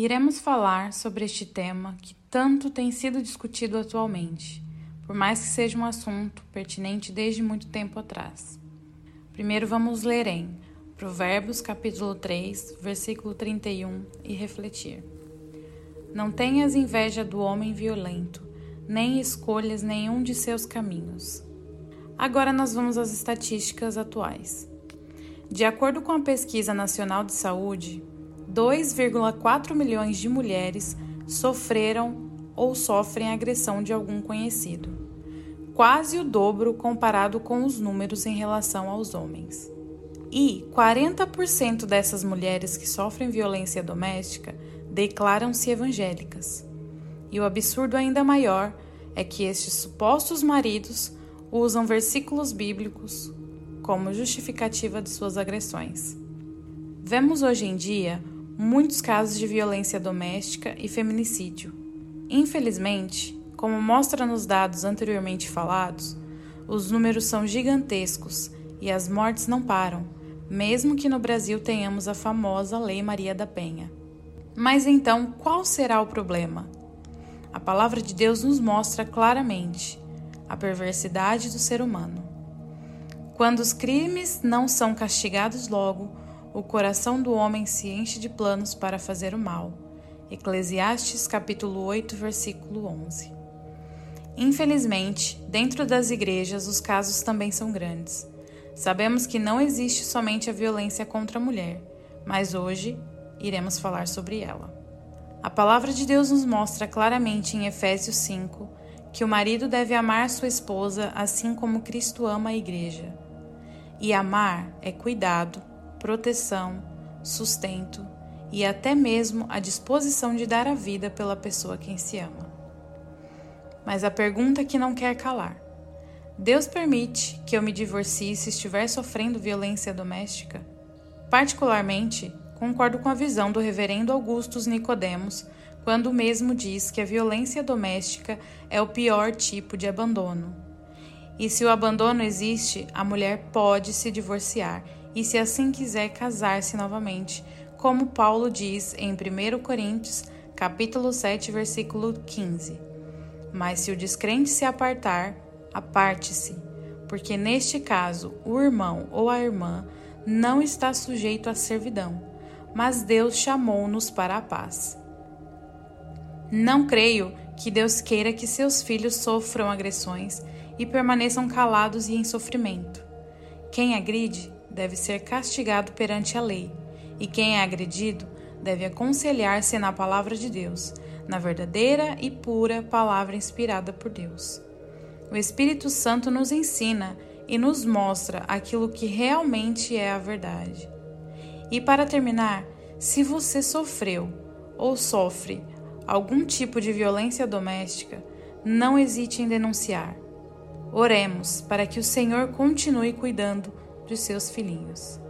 Iremos falar sobre este tema que tanto tem sido discutido atualmente, por mais que seja um assunto pertinente desde muito tempo atrás. Primeiro vamos ler em Provérbios capítulo 3, versículo 31 e refletir. Não tenhas inveja do homem violento, nem escolhas nenhum de seus caminhos. Agora nós vamos às estatísticas atuais. De acordo com a Pesquisa Nacional de Saúde, 2,4 milhões de mulheres sofreram ou sofrem agressão de algum conhecido, quase o dobro comparado com os números em relação aos homens. E 40% dessas mulheres que sofrem violência doméstica declaram-se evangélicas. E o absurdo ainda maior é que estes supostos maridos usam versículos bíblicos como justificativa de suas agressões. Vemos hoje em dia muitos casos de violência doméstica e feminicídio. Infelizmente, como mostra nos dados anteriormente falados, os números são gigantescos e as mortes não param, mesmo que no Brasil tenhamos a famosa Lei Maria da Penha. Mas então, qual será o problema? A palavra de Deus nos mostra claramente a perversidade do ser humano. Quando os crimes não são castigados logo, o coração do homem se enche de planos para fazer o mal. Eclesiastes capítulo 8, versículo 11. Infelizmente, dentro das igrejas os casos também são grandes. Sabemos que não existe somente a violência contra a mulher, mas hoje iremos falar sobre ela. A palavra de Deus nos mostra claramente em Efésios 5 que o marido deve amar sua esposa assim como Cristo ama a igreja. E amar é cuidado, proteção, sustento e até mesmo a disposição de dar a vida pela pessoa quem se ama. Mas a pergunta que não quer calar: Deus permite que eu me divorcie se estiver sofrendo violência doméstica? Particularmente, concordo com a visão do reverendo Augustus Nicodemos, quando mesmo diz que a violência doméstica é o pior tipo de abandono. E se o abandono existe, a mulher pode se divorciar e, se assim quiser, casar-se novamente, como Paulo diz em 1 Coríntios, capítulo 7, versículo 15. Mas se o descrente se apartar, aparte-se, porque neste caso o irmão ou a irmã não está sujeito à servidão, mas Deus chamou-nos para a paz. Não creio que Deus queira que seus filhos sofram agressões e permaneçam calados e em sofrimento. Quem agride deve ser castigado perante a lei, e quem é agredido deve aconselhar-se na palavra de Deus, na verdadeira e pura palavra inspirada por Deus. O Espírito Santo nos ensina e nos mostra aquilo que realmente é a verdade. E para terminar, se você sofreu ou sofre algum tipo de violência doméstica, não hesite em denunciar. Oremos para que o Senhor continue cuidando de seus filhinhos.